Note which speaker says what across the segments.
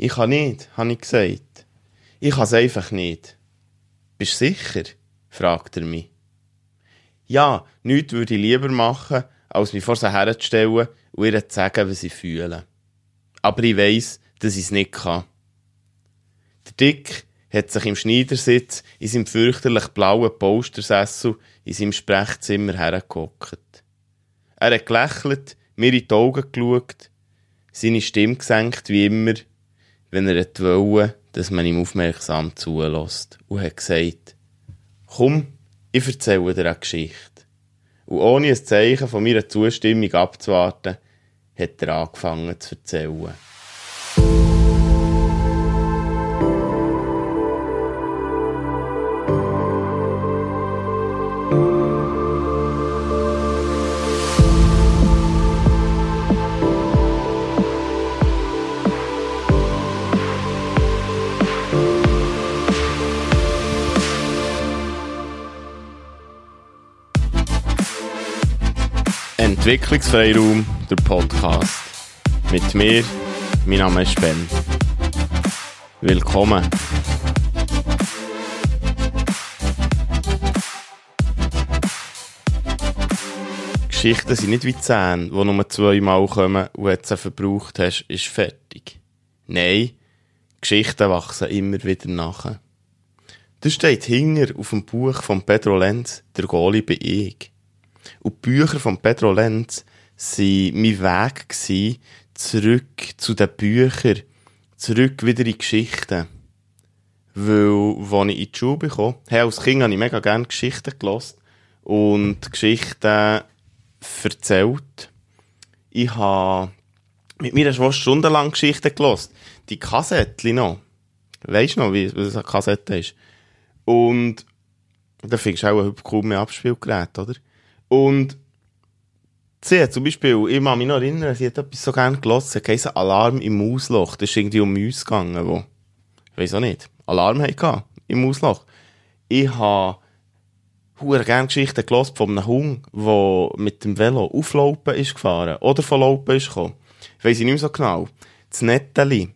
Speaker 1: Ich kann nicht, habe ich gesagt. Ich kann es einfach nicht. Bist du sicher? fragt er mich. Ja, nichts würde ich lieber machen, als mich vor sie herzustellen und ihr zu sagen, was ich fühle. Aber ich weiss, dass ich es nicht kann. Der Dick hat sich im Schneidersitz in seinem fürchterlich blauen Postersessel in seinem Sprechzimmer hergehockt. Er hat gelächelt, mir in die Augen geschaut, seine Stimme gesenkt wie immer, wenn er wollte, dass man ihm aufmerksam zulässt und hat gesagt, komm, ich erzähle dir eine Geschichte. Und ohne ein Zeichen von meiner Zustimmung abzuwarten, hat er angefangen zu erzählen. Entwicklungsfreiraum, der Podcast. Mit mir, mein Name ist Ben. Willkommen. Geschichten sind nicht wie Zähne, die nur zweimal kommen und sie verbraucht hast, ist fertig. Nein, Geschichten wachsen immer wieder nach. Das steht hinger auf dem Buch von Pedro Lenz, der Goli bin ich. Und die Bücher von Pedro Lenz waren mein Weg gewesen, zurück zu den Büchern, zurück wieder in Geschichten. Weil, als ich in die Schule bekam, hey, als Kind habe ich mega gerne Geschichten gelesen und Geschichten erzählt. Ich habe mit mir schon stundenlang Geschichten gelesen. Die Kassettchen noch. Weisst du noch, wie, was eine Kassette ist? Und da findest du auch ein kaum mehr Abspielgerät, oder? Und sie hat zum Beispiel, ich kann mich noch erinnern, sie hat etwas so gerne gelassen, hat Alarm im Mausloch. Das ist irgendwie um uns gegangen, wo, ich weiss auch nicht, Alarm hatte im Mausloch. Ich habe hure gerne Geschichten gelassen von einem Hund, der mit dem Velo auflaufen ist gefahren oder von Laupen ist gekommen. Ich weiss nicht mehr so genau. Das Netteli.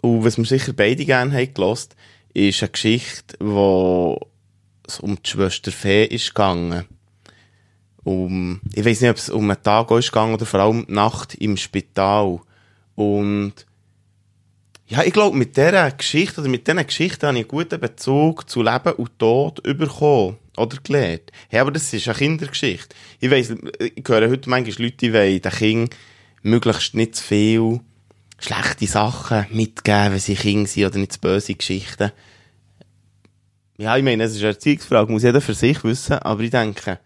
Speaker 1: Und was wir sicher beide gerne haben gelassen, ist eine Geschichte, wo es um die Schwester Fee ist gegangen um, ich weiß nicht, ob es um einen Tag ist oder vor allem Nacht im Spital. Und, ja, ich glaube, mit dieser Geschichte oder mit diesen Geschichten habe ich einen guten Bezug zu Leben und Tod bekommen oder gelernt. Ja, aber das ist eine Kindergeschichte. Ich weiss, ich höre heute manchmal Leute, die wollen den Kindern möglichst nicht zu viel schlechte Sachen mitgeben, wenn sie Kinder sind oder nicht zu böse Geschichten. Ja, ich meine, es ist eine Erziehungsfrage, muss jeder für sich wissen, aber ich denke,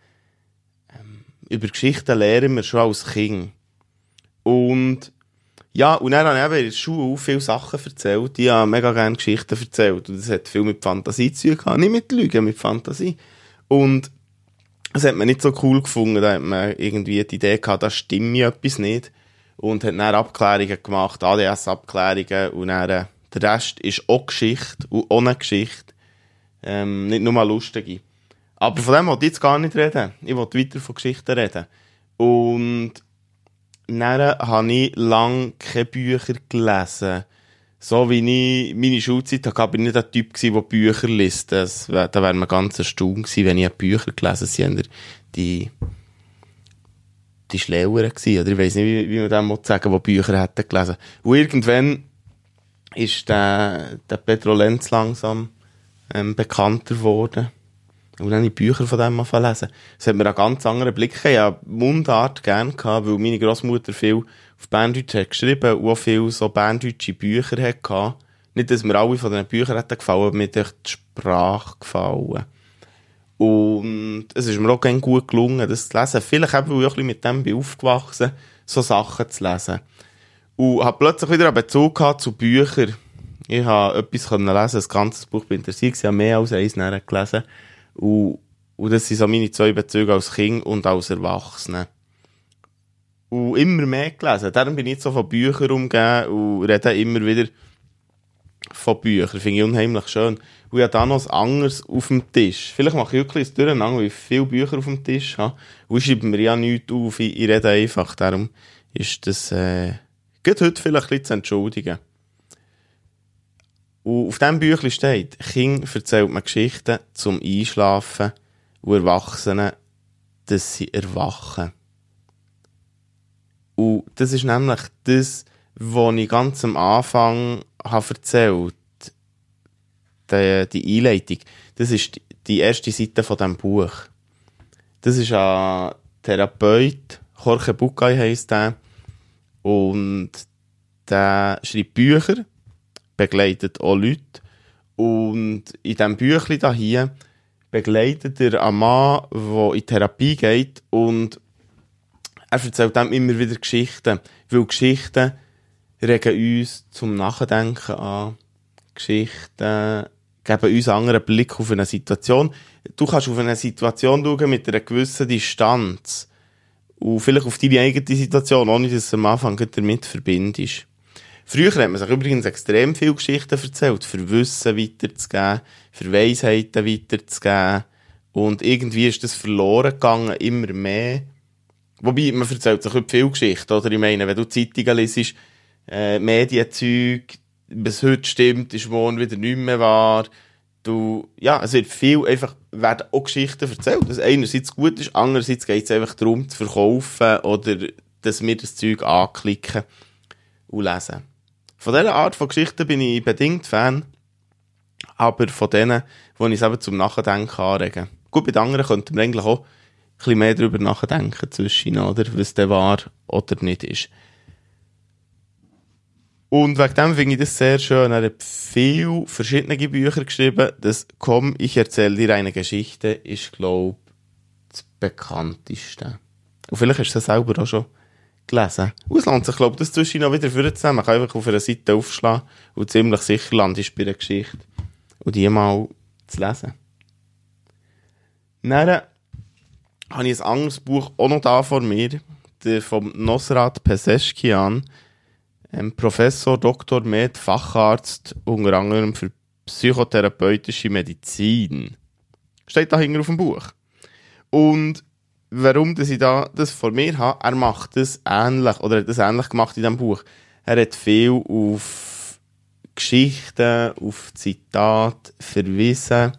Speaker 1: über Geschichten lernen wir schon als Kind. Und ja, und dann habe ich in der Schule viele Sachen erzählt. Ich habe mega gerne Geschichten erzählt. Und das hat viel mit Fantasie zu tun Nicht mit Lügen, mit Fantasie. Und das hat man nicht so cool gefunden. Da hat man irgendwie die Idee gehabt, da stimmt mir etwas nicht. Und hat dann Abklärungen gemacht, ADS-Abklärungen. Und dann, äh, der Rest ist auch Geschichte und ohne Geschichte. Ähm, nicht nur mal lustige. Aber von dem wollte ich jetzt gar nicht reden. Ich wollte weiter von Geschichten reden. Und dann habe ich lange keine Bücher gelesen. So wie ich meine Schulzeit hatte, bin ich nicht der Typ der Bücher liest. Das, da wäre mir ganz erstaunt gewesen, wenn ich Bücher gelesen hätte. Die, die Schlaueren gewesen. Oder ich weiss nicht, wie, wie man dem sagen die Bücher hätten gelesen. Und irgendwann ist der, der Pedro Lenz langsam ähm, bekannter geworden. Und dann habe ich Bücher von dem mal lesen. Das hat mir einen ganz anderen Blick gegeben. Ich habe Mundart gerne gehabt, weil meine Großmutter viel auf Berndeutsch hat geschrieben und auch viel so berndeutsche Bücher hatte. Nicht, dass mir alle von diesen Büchern hätten gefallen, aber mir hat die Sprache gefallen. Und es ist mir auch gerne gut gelungen, das zu lesen. Vielleicht eben, weil ich ein bisschen mit dem bin aufgewachsen, so Sachen zu lesen. Und habe plötzlich wieder einen Bezug gehabt zu Büchern. Ich habe etwas lesen können lesen, das ganze Buch bin interessiert, ich habe mehr als eins gelesen. Und, und das sind so meine zwei Bezüge als Kind und als Erwachsene. Und immer mehr gelesen. Darum bin ich jetzt so von Büchern umgeben und rede immer wieder von Büchern. Finde ich unheimlich schön. Und ich habe da noch ein anderes auf dem Tisch. Vielleicht mache ich wirklich ein Durcheinander, weil ich viele Bücher auf dem Tisch habe. Und schreibe mir ja nichts auf. Ich, ich rede einfach. Darum ist das, äh, geht heute vielleicht ein bisschen zu entschuldigen. Und auf diesem Büchlein steht, Kind erzählt man Geschichten zum Einschlafen und Erwachsenen, dass sie erwachen. Und das ist nämlich das, was ich ganz am Anfang habe erzählt die, die Einleitung. Das ist die erste Seite von diesem Buch. Das ist ein Therapeut, Jorge Bucay heisst der. Und der schreibt Bücher, begleitet auch Leute. Und in diesem Büchlein hier begleitet er einen Mann, der in Therapie geht und er erzählt dem immer wieder Geschichten, weil Geschichten regen uns zum Nachdenken an. Geschichten geben uns einen anderen Blick auf eine Situation. Du kannst auf eine Situation schauen mit einer gewissen Distanz. Und vielleicht auf deine eigene Situation, ohne dass du am Anfang damit verbindest. Früher hat man sich übrigens extrem viele Geschichten erzählt, für Wissen weiterzugeben, für Weisheiten weiterzugeben. Und irgendwie ist das verloren gegangen, immer mehr. Wobei, man erzählt sich heute viele Geschichten, oder? Ich meine, wenn du Zeitungen liest, äh, Medienzeug, was heute stimmt, ist morgen wieder nicht mehr wahr. Du, ja, es wird viel einfach, werden auch Geschichten erzählt, was einerseits gut ist, andererseits geht es einfach darum, zu verkaufen oder dass wir das Zeug anklicken und lesen. Von dieser Art von Geschichten bin ich bedingt Fan, aber von denen, wo ich eben zum Nachdenken anregen. Gut, bei den anderen könnten wir eigentlich auch ein bisschen mehr darüber nachdenken zwischen, oder, was der war oder nicht ist. Und wegen dem finde ich das sehr schön. Er hat viele verschiedene Bücher geschrieben. Das Komm, ich erzähle dir eine Geschichte ist, glaube ich, das bekannteste. Und vielleicht du das selber auch schon gelesen. Lohnt sich, glaube ich, das zwischen noch wieder vorzunehmen. Man kann einfach auf einer Seite aufschlagen und ziemlich sicher landest bei der Geschichte. Und die mal zu lesen. Dann habe ich ein anderes Buch auch noch da vor mir. Vom Nosrat Peseschkian ähm, Professor, Doktor, Med, Facharzt, unter anderem für psychotherapeutische Medizin. Steht da hinten auf dem Buch. Und warum dass ich da das vor mir habe, er macht das ähnlich, oder hat das ähnlich gemacht in diesem Buch. Er hat viel auf Geschichten, auf Zitate verwiesen.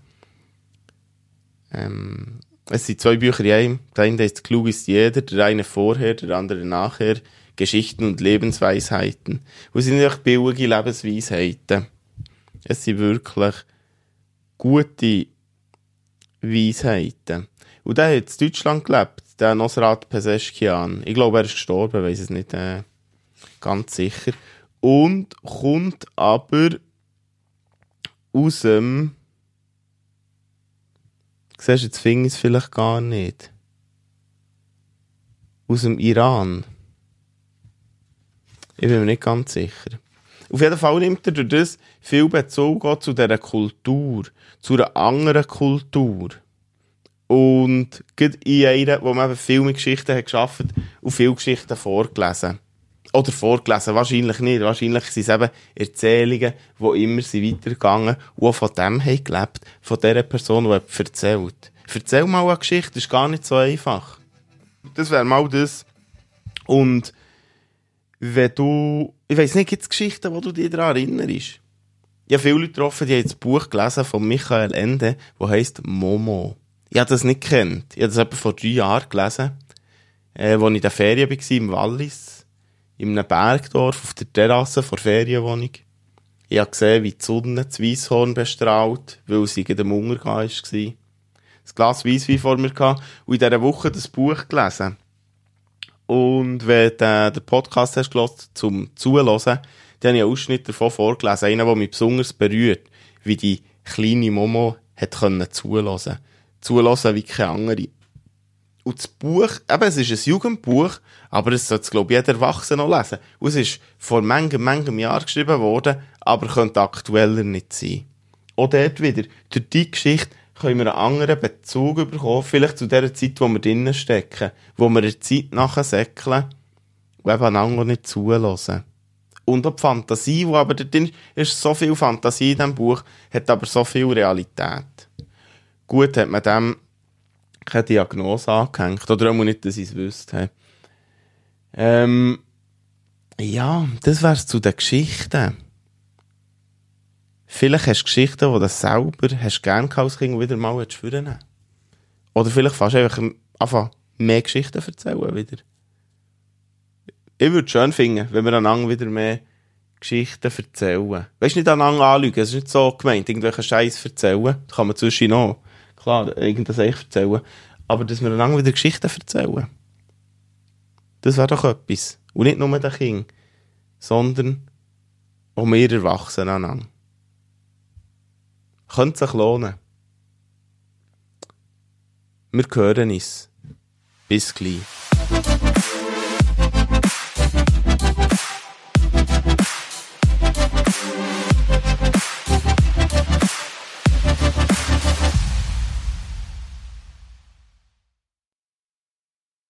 Speaker 1: Ähm, es sind zwei Bücher in einem. Der eine heißt Klug ist jeder, der eine vorher, der andere nachher. Geschichten und Lebensweisheiten. Und es sind nicht billige Lebensweisheiten. Es sind wirklich gute Weisheiten. Und der hat in Deutschland gelebt, der Nosrat Peseschkian. Ich glaube, er ist gestorben, weiß es nicht äh, ganz sicher. Und kommt aber aus dem. Siehst du, jetzt fing es vielleicht gar nicht. Aus dem Iran. Ich bin mir nicht ganz sicher. Auf jeden Fall nimmt er durch das viel Bezug zu dieser Kultur, zu einer anderen Kultur. Und gerade in einer, wo man eben viel Geschichten hat geschafft und viele Geschichten vorgelesen. Oder vorgelesen, wahrscheinlich nicht. Wahrscheinlich sind es eben Erzählungen, die immer sind weitergegangen und von dem haben gelebt, von dieser Person, die erzählt. Erzähl mal eine Geschichte, ist gar nicht so einfach. Das wäre mal das. Und wenn du, ich weiß nicht, gibt es Geschichten, wo du dich daran erinnerst? Ich habe viele Leute getroffen, die haben das Buch gelesen von Michael Ende, das heisst Momo. Ich habe das nicht kennt. Ich habe das etwa vor drei Jahren gelesen, äh, als ich in der Ferien war, im Wallis, in einem Bergdorf, auf der Terrasse vor Ferienwohnung. Ich habe gesehen, wie die Sonne das Weisshorn bestrahlt, weil sie in dem Untergang war. Ein Glas Weisswein vor mir gehabt und in dieser Woche das Buch gelesen. Und wenn du den Podcast hast gehört, zum Zuhören, dann habe ich einen Ausschnitt davon vorgelesen. Einer, der mich besonders berührt, wie die kleine Momo hat zuhören. Zuhören wie keine andere. Und das Buch, eben, es ist ein Jugendbuch, aber es sollte, glaube ich, jeder Erwachsene noch lesen. Und es ist vor manchem, manchem Jahr geschrieben worden, aber könnte aktueller nicht sein. Auch dort wieder, durch die Geschichte können wir einen anderen Bezug bekommen, vielleicht zu der Zeit, wo wir drinnen stecken, wo wir der Zeit nachher säckeln und eben einander nicht zulassen. Und auch die Fantasie, die aber drin ist, so viel Fantasie in diesem Buch, hat aber so viel Realität. Gut hat man dem keine Diagnose angehängt, oder auch nicht, dass ich es wüsste. Ähm, ja, das wär's zu den Geschichten. Vielleicht hast du Geschichten, die du selber hast gern gehabt als Kind wieder mal führen Oder vielleicht fast einfach einfach mehr Geschichten erzählen wieder. Ich würde es schön finden, wenn wir einander wieder mehr Geschichten erzählen. Weißt du, nicht aneinander anlügen, es ist nicht so gemeint, irgendwelche Scheiß erzählen. Das kann man zwischen noch, klar, irgendwas echt erzählen. Aber dass wir einander wieder Geschichten erzählen. Das wäre doch etwas. Und nicht nur der Kind, sondern auch wir Erwachsenen aneinander. Könnte sich lohnen. Wir hören uns. Bis gleich.